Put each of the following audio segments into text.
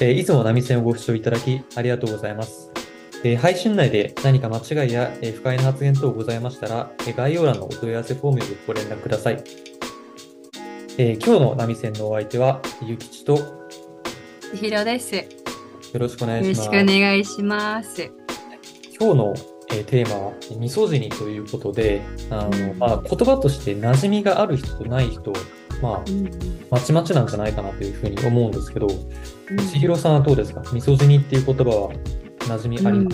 えーいつも波線をご視聴いただきありがとうございます。えー配信内で何か間違いや、えー不快な発言等ございましたら、えー概要欄のお問い合わせフォームよりご連絡ください。えー今日の波線のお相手は、ゆきちとよひろです。よろしくお願いろしくします。お願いします。今日の、えーテーマは、ミソジニということで、あのうんまあ、言葉として馴染みがある人とない人、まあ、まちまちなんじゃないかなというふうに思うんですけど、千尋さんはどうですか？ミソジニっていう言葉は馴染みありま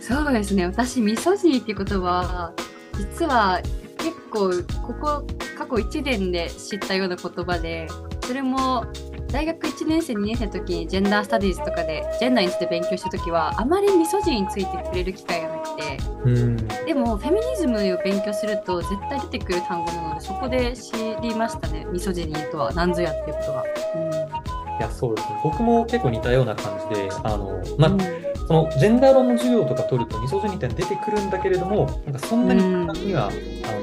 す、そうですね。私、ミソジニっていう言葉は、実は結構、ここ、過去1年で知ったような言葉で、それも、大学1年生、2年生の時にジェンダースタディーズとかで、ジェンダーについて勉強した時は、あまりミソジニについて触れる機会がて、うん。でも、フェミニズムを勉強すると、絶対出てくる単語なので、そこで知りましたね。ミソジニとは何ぞやっていうことが。いやそうですね。僕も結構似たような感じであの、まあうん。そのジェンダー論の授業とか取るとミソジニって出てくるんだけれどもなんかそんなにうん。簡単には、あ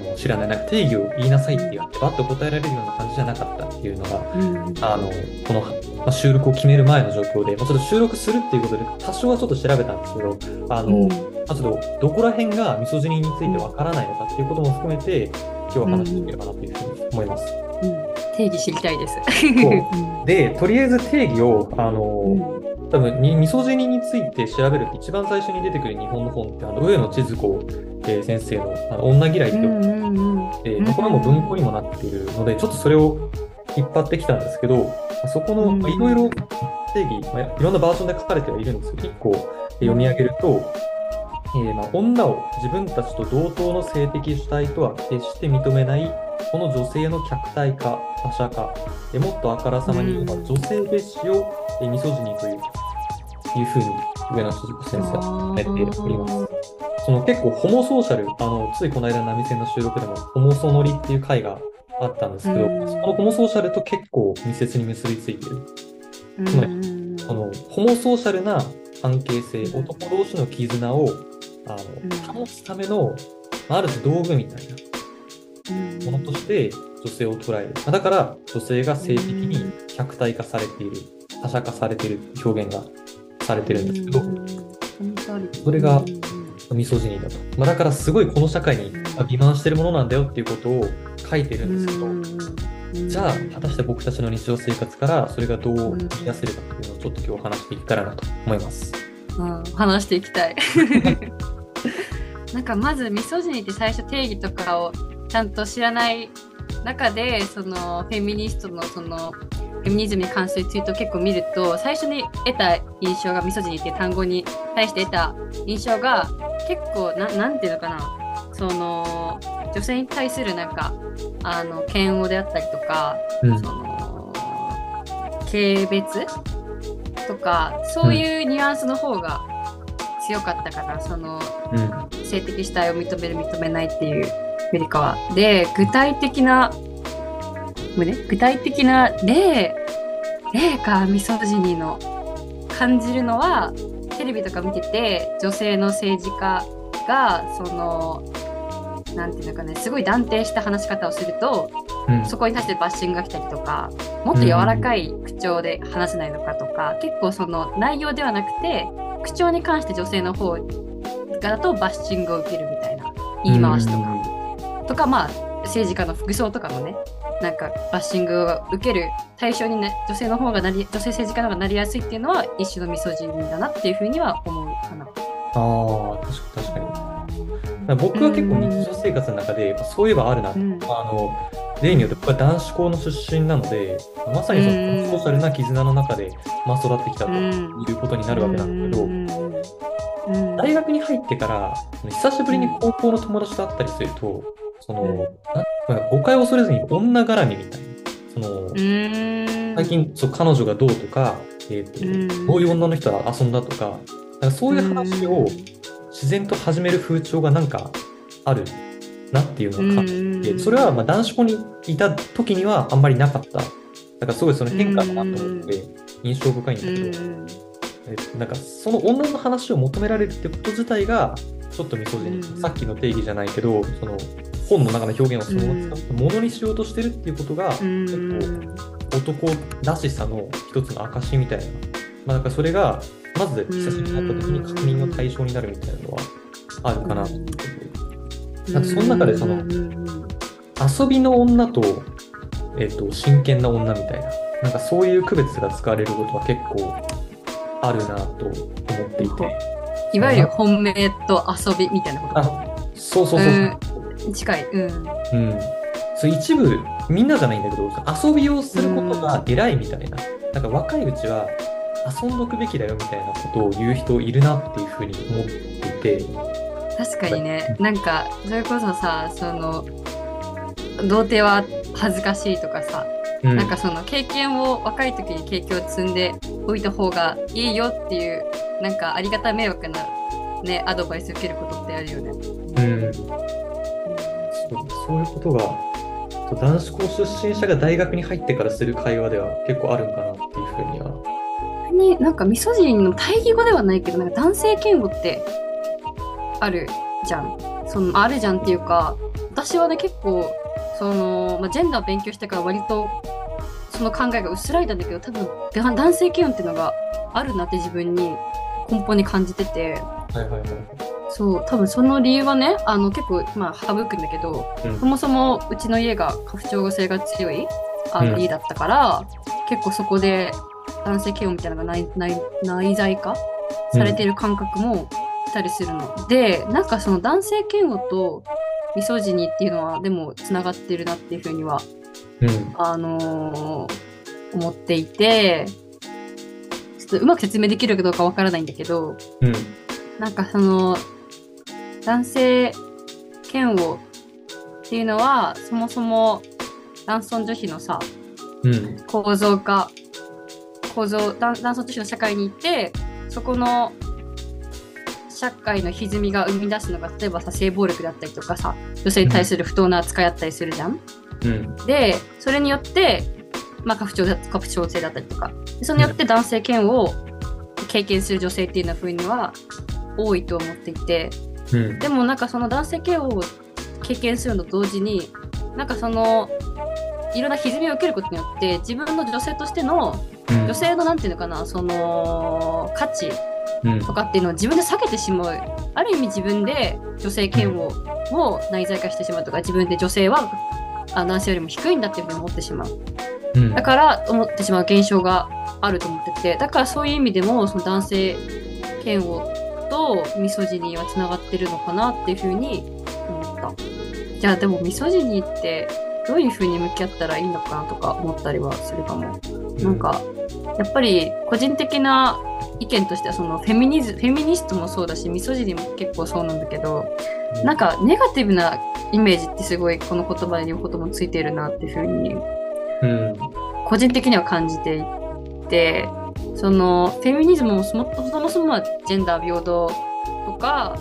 の知らない。なんか定義を言いなさいって言われてバッと答えられるような感じじゃなかったっていうのがうん。あのこの、まあ、収録を決める前の状況で、まあ、ちょっと収録するっていうことで多少はちょっと調べたんですけどあの、まあ、ちょっとどこら辺がミソジニについてわからないのかっていうことも含めて今日は話していければなというふうに思います。うん。定義知りたいです。でとりあえず定義をあの、うん。多分にミソジニについて調べると一番最初に出てくる日本の本ってあの上野千鶴子、えー先生のあの女嫌いっていう本で、うんまあこれはもう文庫にもなっているのでちょっとそれを引っ張ってきたんですけど、まあそこのいろいろ定義、まあ、いろんなバージョンで書かれてはいるんですけど1個読み上げると、えーまあ、女を自分たちと同等の性的主体とは決して認めないこの女性の客体化、他者化、えーもっとあからさまに言えばうん女性蔑視を、えーミソジニといういうふうに上野千鶴子先生はやっております。その結構ホモソーシャル、あのついこの間、波線の収録でも、ホモソノリっていう回があったんですけど、うんそのホモソーシャルと結構密接に結びついている。つまりうんこのホモソーシャルな関係性、うん男同士の絆をあの保つための、まあある種道具みたいなものとして女性を捉える。まあだから女性が性的に客体化されている、他者化されている表現がされてるんですけど、それがミソジニだと。まあ、だからすごいこの社会にまあ欺瞞してるものなんだよっていうことを書いてるんですけど、じゃあ果たして僕たちの日常生活からそれがどう見出せるかっていうのをちょっと今日話していけたらなと思います。うん話していきたい。なんかまずミソジニって最初定義とかをちゃんと知らない中でそのフェミニストのそのフェミニズムに関するツイートを結構見ると最初に得た印象がミソジニっていう単語に対して得た印象が結構ななんていうのかなその女性に対するなんかあの嫌悪であったりとかうん。その軽蔑？とかそういうニュアンスの方が強かったかな、そのうん。性的主体を認める認めないっていうよりかは。で具体的なごめんね具体的な例例かミソジニの感じるのはテレビとか見てて女性の政治家がそのなんていうのかねすごい断定した話し方をするとうん。そこに対してバッシングが来たりとか、もっと柔らかい口調で話せないのかとか、結構その内容ではなくて、口調に関して女性の方がだとバッシングを受けるみたいな言い回しとか、とかまあ政治家の服装とかもね、なんかバッシングを受ける対象に、ね、女性の方がなり、女性政治家の方がなりやすいっていうのは一種のミソジニだなっていうふうには思うかな。ああ、確か僕は結構日常生活の中で、そういえばあるな、うん。あの例によって僕は男子校の出身なので、まさにそうん。のソーシャルな絆の中で、まあ、育ってきたとうん。いうことになるわけなんだけど、うんうん大学に入ってから、久しぶりに高校の友達と会ったりすると、その、誤解を恐れずに女絡みみたいな、その、うん。最近そう彼女がどうとか、えーとうん。こういう女の人は遊んだとか、なんかそういう話を自然と始める風潮がなんかあるなっていうのを感じて、それはまあ男子校にいた時にはあんまりなかった。だからすごいその変化だなと思って印象深いんだけど、えなんかその女の話を求められるってこと自体がちょっとミソジニ、うんさっきの定義じゃないけどその本の中の表現をそのまま使ってものにしようとしてるっていうことが、うん結構男らしさの一つの証みたいな。まあ、だからそれが、まず久しぶりに会った時に確認の対象になるみたいなのはあるかなと思ってて。あと、その中でその、遊びの女と、えっ、と、真剣な女みたいな、なんかそういう区別が使われることは結構あるなと思っていて。いわゆる本命と遊びみたいなこと？あ、そうそうそうそう。うん、近い。うん。うん。そう一部、みんなじゃないんだけど、遊びをすることが偉いみたいな。なんか若いうちは遊んどくべきだよみたいなことを言う人いるなっていうふうに思っていて。確かにね、なんか、それこそさ、その、童貞は恥ずかしいとかさ、うん、なんかその経験を若い時に経験を積んでおいた方がいいよっていうなんかありがた迷惑なねアドバイス受けることってあるよね。うん、そうそういうことが男子校出身者が大学に入ってからする会話では結構あるんかなっていうふうには。になんかミソジニの対義語ではないけどなんか男性嫌悪ってあるじゃん。そのあるじゃんっていうか私はね結構その、まあ、ジェンダーを勉強してから割とその考えが薄らいだんだけど多分男性嫌悪っていうのがあるなって自分に根本に感じてて、はいはいはい、そう多分その理由はねあの結構まあ省くんだけど、うん。そもそもうちの家が家父長性が強いあのうん。家だったから、結構そこで男性嫌悪みたいなのが内内内在化されてる感覚もしたりするの、でなんかその男性嫌悪とミソジニっていうのはでもつながってるなっていうふうにはうん。あのー思っていてちょっとうまく説明できるかどうかわからないんだけどうん。なんかその男性嫌悪っていうのはそもそも男尊女卑のさうん。構造化構造男男尊女卑の社会にいてそこの社会の歪みが生み出すのが例えばさ性暴力だったりとかさ女性に対する不当な扱いあったりするじゃん？うん。でそれによって、まあ、過不調だ過不調性だったりとか。でそれによって男性嫌悪を経験する女性っていうのは風には多いと思っていて。うん。でもなんかその男性嫌悪を経験するのと同時になんかそのいろんな歪みを受けることによって自分の女性としてのうん女性のなんていうのかなその価値うん。とかっていうのを自分で避けてしまう。ある意味自分で女性嫌悪を内在化してしまうとか自分で女性はあ男性よりも低いんだっていうふうに思ってしまう。うん。だから思ってしまう現象があると思っててだからそういう意味でもその男性嫌悪とミソジニーはつながってるのかなっていうふうに思った。じゃあでもミソジニーってどういうふうに向き合ったらいいのかなとか思ったりはするかも。なんかやっぱり個人的な意見としてはそのフェミニズフェミニストもそうだしミソジも結構そうなんだけどなんかネガティブなイメージってすごいこの言葉に言うこともついてるなっていうふうにうん。個人的には感じていてそのフェミニズムもそもそもそもはジェンダー平等とか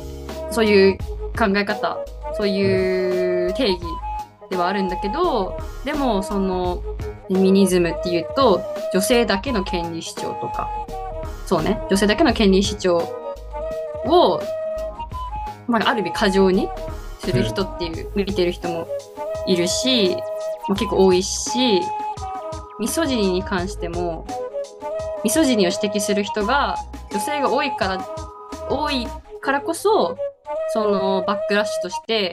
そういう考え方そういう定義ではあるんだけどでもそのフェミニズムっていうと女性だけの権利主張とか。そうね。女性だけの権利主張を、まあ、ある意味過剰にする人っていう、見てる人もいるし、まあ、結構多いしミソジニーに関してもミソジニーを指摘する人が女性が多いから多いからこそそのバックラッシュとして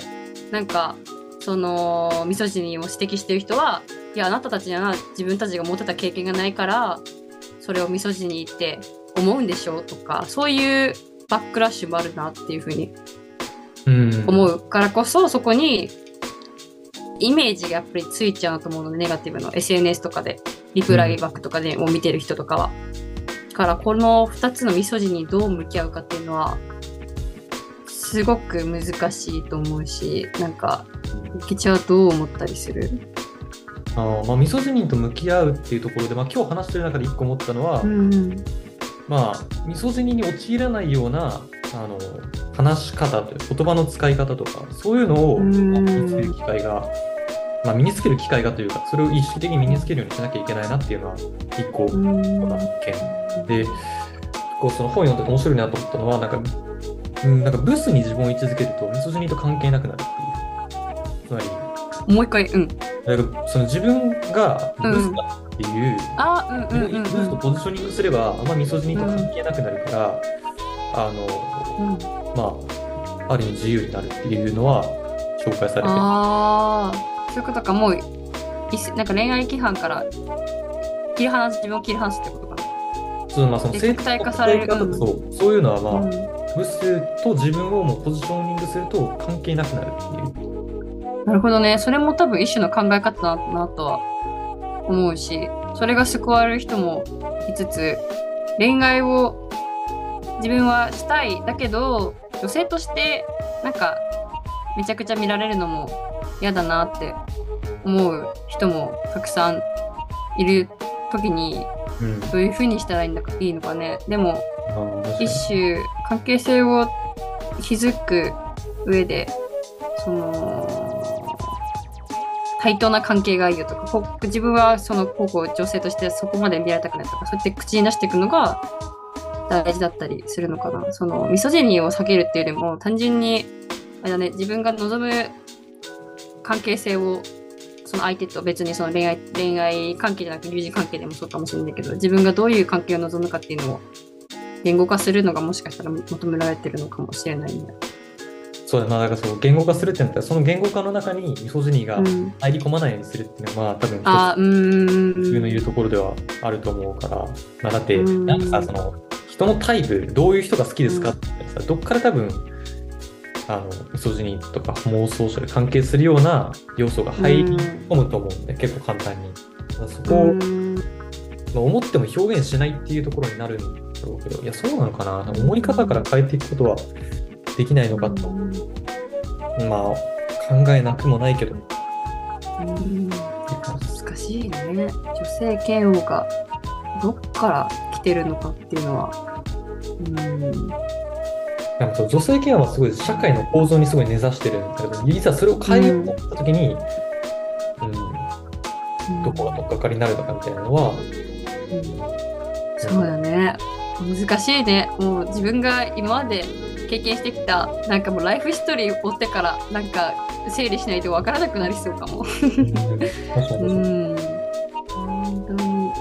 なんかそのミソジニーを指摘してる人はいやあなたたちには自分たちが持ってた経験がないからそれをミソジニーって思うんでしょうとかそういうバックラッシュもあるなっていうふうにうん。思うからこそそこにイメージがやっぱりついちゃうと思うのでネガティブの。SNS とかでリプライバックとかでも見てる人とかは。だからこの2つのミソジにどう向き合うかっていうのはすごく難しいと思うしなんかゆきちはどう思ったりする？あのまあ、ミソジニーと向き合うっていうところで、まあ、今日話してる中で一個思ったのは、んまあ、ミソジニーに陥らないようなあの話し方という言葉の使い方とかそういうのをうん。まあ身につける機会が、まあ、身につける機会がというかそれを意識的に身につけるようにしなきゃいけないなっていうのは一個うん。発見。でこうその本読んで面白いなと思ったのはなんか,、うん、なんかブスに自分を位置づけるとミソジニーと関係なくなるっていう。つまりもう一回うんだからその自分がブスだっていう、あ、うん自分にブスとポジショニングすれば、あんまミソジニと関係なくなるから、あの、うん。まあ、ある意味自由になるっていうのは紹介されてる。ああ、そういうことか、もう、なんか恋愛規範から切り離す、自分を切り離すってことかそうまあ、そので性客体化される的なうんそうそういうのはまあ、な。ブスと自分をもうポジショニングすると関係なくなるっていう。なるほどね。それも多分一種の考え方だなとは思うし、それが救われる人もいつつ、恋愛を自分はしたい。だけど、女性としてなんかめちゃくちゃ見られるのも嫌だなって思う人もたくさんいる時に、うん。どういうふうにしたらいいのかいいのかね。でも、一種関係性を築く上で対等な関係がいいよとかこう自分はそのこうこう女性としてそこまで見られたくないとかそうやって口に出していくのが大事だったりするのかなそのミソジニーを避けるっていうよりも単純にあれだね自分が望む関係性をその相手と別にその恋愛恋愛関係じゃなくて友人関係でもそうかもしれないけど自分がどういう関係を望むかっていうのを言語化するのがもしかしたら求められてるのかもしれないね。そうだな、だからそう言語化するってなったら、その言語化の中にミソジニーがうん、入り込まないようにするっていうのは、まあ、多分一つあうーん。自分の言うところではあると思うから、まあ、だって、うん。なんかさ、その、人のタイプ、どういう人が好きですかってさ、どっから多分、あの、ミソジニーとかホモソーシャル関係するような要素が入り込むと思うんで、結構簡単に。そこを、うん。まあ、思っても表現しないっていうところになるんだろうけど、いや、そうなのかな。思い方から変えていくことはできないのかと、まあ、考えなくもないけど、うん。難しいね。女性嫌悪がどっから来てるのかっていうのは。うんなんか女性嫌悪はすごい社会の構造にすごい根ざしてるんだけど、いざそれを変えようと思った時に、うん、どこが取っかかりになるのかみたいなのは、そうだね。難しいね。もう自分が今まで経験してきた、なんかもうライフヒストリーを追ってから、なんか整理しないとわからなくなりそうかも。うん、確かに確かにうん。本当に。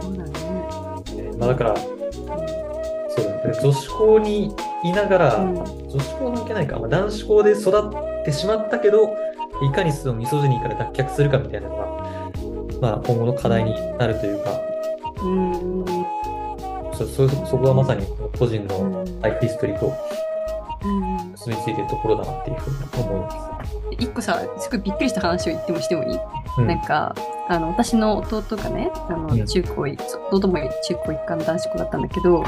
そうだね。まあ、だから、そうだね。女子校にいながら、うん女子校関係ないか、まあ、男子校で育ってしまったけど、いかにそのミソジニーから脱却するかみたいなのが、まあ、今後の課題になるというか、うん。そそそこがまさに個人のうん。ライフヒストリーとうん。結びついているところだなっていうふうに思いま一個さ、すごいびっくりした話を言ってもしてもいい、す。うん。なんか、あの、私の弟がね、あの、うん。中高一、弟も中高一貫の男子校だったんだけど、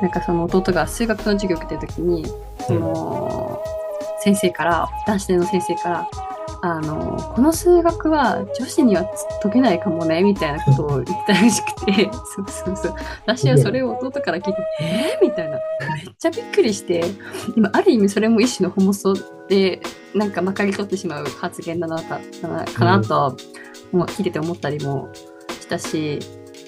なんかその弟が数学の授業を受けてる時に、その、先生から、男子の先生から、あの、この数学は女子には解けないかもね、みたいなことを言ったらしくて、そうそうそう。私はそれを弟から聞いて、えー、みたいな。めっちゃびっくりして、今、ある意味それも一種のホモソで、なんかまかり取ってしまう発言だなかかなかなとは、もう聞いてて思ったりもしたし、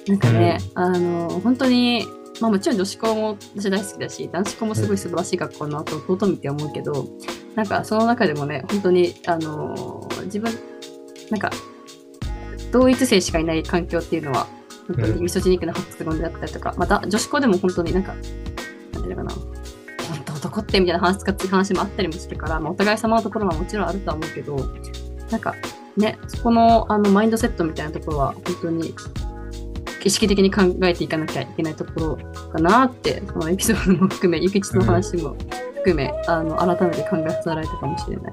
なんかね、あの、本当に、まあもちろん女子校も私大好きだし、男子校もすごい素晴らしい学校の後、弟見て思うけど、なんかその中でもね、本当に、あの、自分、なんか、同一性しかいない環境っていうのは、本当にミソジニックな発言だったりとか、また女子校でも本当になんか、なんていうのかな、本当男ってみたいな話使ってる話もあったりもするから、まあ、お互い様のところはもちろんあるとは思うけど、なんかね、そこのあのマインドセットみたいなところは本当に意識的に考えていかなきゃいけないところかなって、このエピソードも含め、ゆきちの話も含め、あの改めて考えさせられたかもしれない。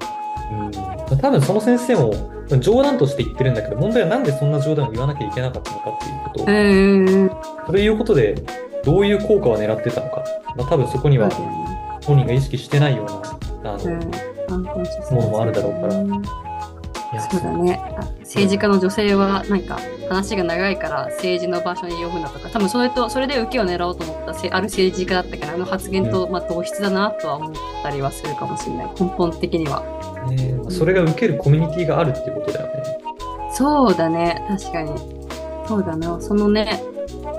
うん、多分その先生も冗談として言ってるんだけど、問題はなんでそんな冗談を言わなきゃいけなかったのかっていうこと。それいうことで、どういう効果を狙ってたのか。まあ、多分そこには本人が意識してないような、あの、ものもあるだろうからそうだね。あ政治家の女性はなんか話が長いから政治の場所に呼ぶなとか、多分それとそれで受けを狙おうと思ったせある政治家だったから、あの発言と、まあ同質だなとは思ったりはするかもしれない。根本的には。ねそれが受けるコミュニティがあるっていうことだよね。そうだね。確かに。そうだな。そのね、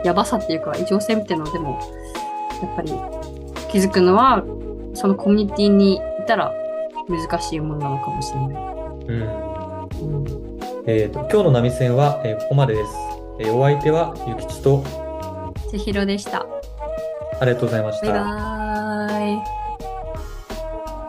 やばさっていうか異常性みたいなのでも、やっぱり気づくのは、そのコミュニティにいたら難しいものなのかもしれない。うん。うんえーと、今日の波線は、えー、ここまでです。えー、お相手はゆきちと千尋でした。ありがとうございました。バイバ。